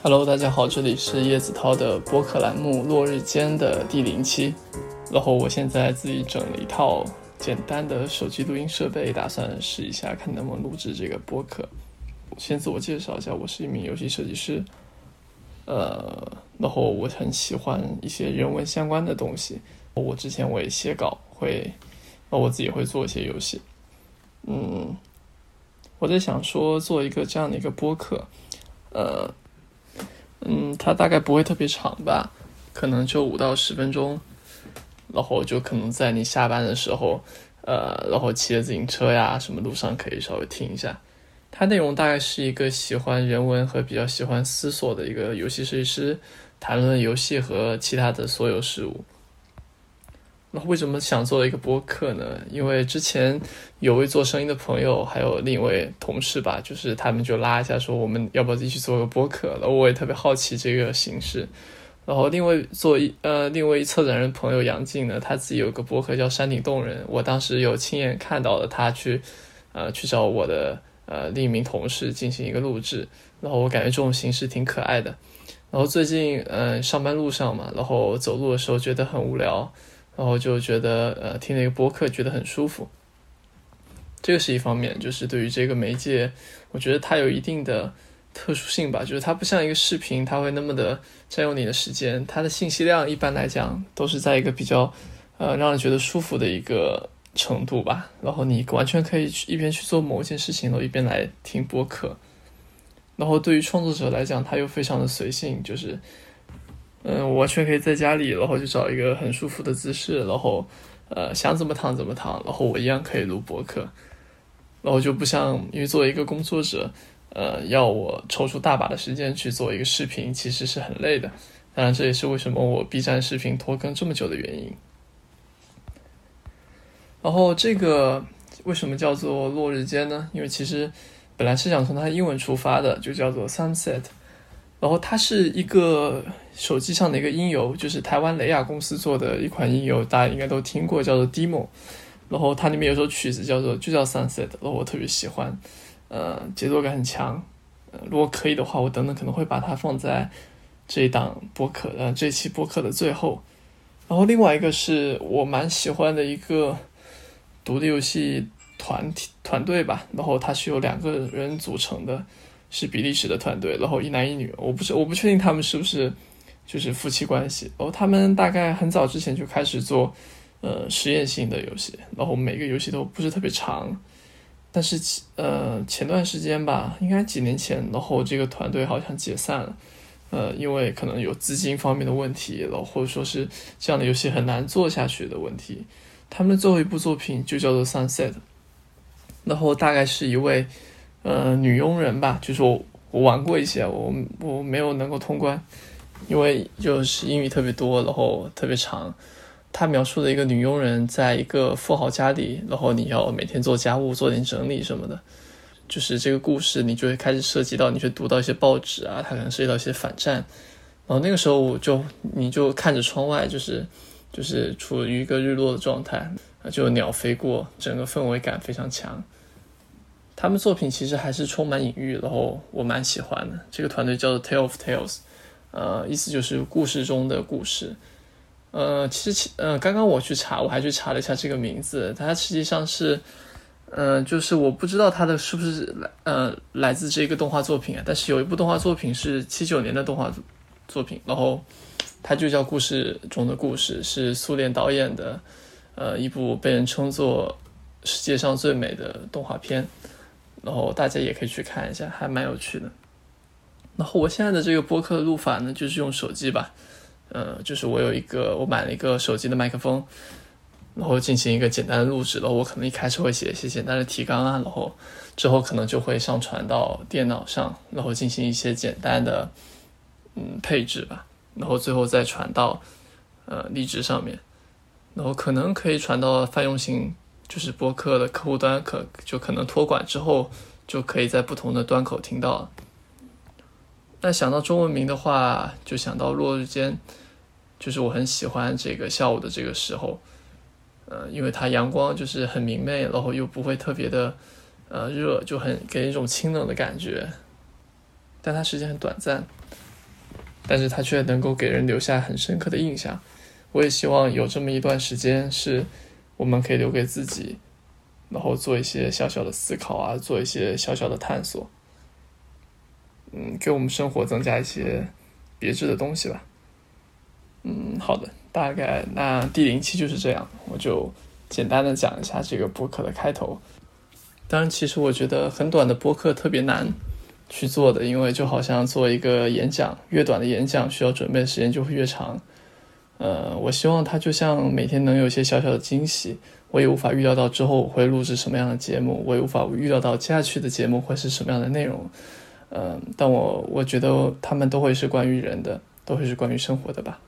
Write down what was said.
Hello，大家好，这里是叶子涛的播客栏目《落日间》的第零期。然后我现在自己整了一套简单的手机录音设备，打算试一下看能不能录制这个播客。先自我介绍一下，我是一名游戏设计师。呃，然后我很喜欢一些人文相关的东西。我之前我也写稿，会，我自己会做一些游戏。嗯，我在想说做一个这样的一个播客，呃。它大概不会特别长吧，可能就五到十分钟，然后就可能在你下班的时候，呃，然后骑着自行车呀，什么路上可以稍微听一下。它内容大概是一个喜欢人文和比较喜欢思索的一个游戏设计师，谈论游戏和其他的所有事物。那为什么想做一个播客呢？因为之前有位做生意的朋友，还有另一位同事吧，就是他们就拉一下说，我们要不要一起做个播客？然后我也特别好奇这个形式。然后另外做一呃，另外一策展人朋友杨静呢，他自己有个播客叫山顶洞人，我当时有亲眼看到了他去呃去找我的呃另一名同事进行一个录制，然后我感觉这种形式挺可爱的。然后最近嗯上班路上嘛，然后走路的时候觉得很无聊。然后就觉得，呃，听了一个播客，觉得很舒服。这个是一方面，就是对于这个媒介，我觉得它有一定的特殊性吧，就是它不像一个视频，它会那么的占用你的时间。它的信息量一般来讲都是在一个比较，呃，让人觉得舒服的一个程度吧。然后你完全可以一边去做某一件事情，然后一边来听播客。然后对于创作者来讲，他又非常的随性，就是。嗯，我完全可以在家里，然后就找一个很舒服的姿势，然后，呃，想怎么躺怎么躺，然后我一样可以录播客，然后就不像，因为作为一个工作者，呃，要我抽出大把的时间去做一个视频，其实是很累的。当然，这也是为什么我 B 站视频拖更这么久的原因。然后这个为什么叫做落日间呢？因为其实本来是想从它英文出发的，就叫做 sunset。然后它是一个手机上的一个音游，就是台湾雷亚公司做的一款音游，大家应该都听过，叫做 Demo。然后它里面有首曲子叫做就叫 Sunset，然后我特别喜欢，呃，节奏感很强。如果可以的话，我等等可能会把它放在这一档播客，呃，这期播客的最后。然后另外一个是我蛮喜欢的一个独立游戏团体团队吧，然后它是由两个人组成的。是比利时的团队，然后一男一女，我不是我不确定他们是不是就是夫妻关系。然后他们大概很早之前就开始做呃实验性的游戏，然后每个游戏都不是特别长。但是呃前段时间吧，应该几年前，然后这个团队好像解散了，呃因为可能有资金方面的问题，然后或者说是这样的游戏很难做下去的问题。他们最后一部作品就叫做 Sunset，然后大概是一位。呃，女佣人吧，就是我，我玩过一些，我我没有能够通关，因为就是英语特别多，然后特别长。他描述的一个女佣人在一个富豪家里，然后你要每天做家务、做点整理什么的，就是这个故事，你就会开始涉及到，你去读到一些报纸啊，它可能涉及到一些反战。然后那个时候，我就你就看着窗外，就是就是处于一个日落的状态，就鸟飞过，整个氛围感非常强。他们作品其实还是充满隐喻，然后我蛮喜欢的。这个团队叫做 Tale of Tales，呃，意思就是故事中的故事。呃，其实，呃，刚刚我去查，我还去查了一下这个名字，它实际上是，呃，就是我不知道它的是不是来，呃，来自这个动画作品啊。但是有一部动画作品是七九年的动画作品，然后它就叫故事中的故事，是苏联导演的，呃，一部被人称作世界上最美的动画片。然后大家也可以去看一下，还蛮有趣的。然后我现在的这个播客的录法呢，就是用手机吧，呃，就是我有一个我买了一个手机的麦克风，然后进行一个简单的录制。然后我可能一开始会写一些简单的提纲啊，然后之后可能就会上传到电脑上，然后进行一些简单的嗯配置吧，然后最后再传到呃荔枝上面，然后可能可以传到泛用型。就是播客的客户端可就可能托管之后，就可以在不同的端口听到。那想到中文名的话，就想到落日间，就是我很喜欢这个下午的这个时候，呃，因为它阳光就是很明媚，然后又不会特别的呃热，就很给人一种清冷的感觉。但它时间很短暂，但是它却能够给人留下很深刻的印象。我也希望有这么一段时间是我们可以留给自己，然后做一些小小的思考啊，做一些小小的探索，嗯，给我们生活增加一些别致的东西吧。嗯，好的，大概那第零期就是这样，我就简单的讲一下这个播客的开头。当然，其实我觉得很短的播客特别难去做的，因为就好像做一个演讲，越短的演讲需要准备的时间就会越长。呃，我希望他就像每天能有一些小小的惊喜，我也无法预料到之后我会录制什么样的节目，我也无法预料到接下去的节目会是什么样的内容。嗯，但我我觉得他们都会是关于人的，都会是关于生活的吧。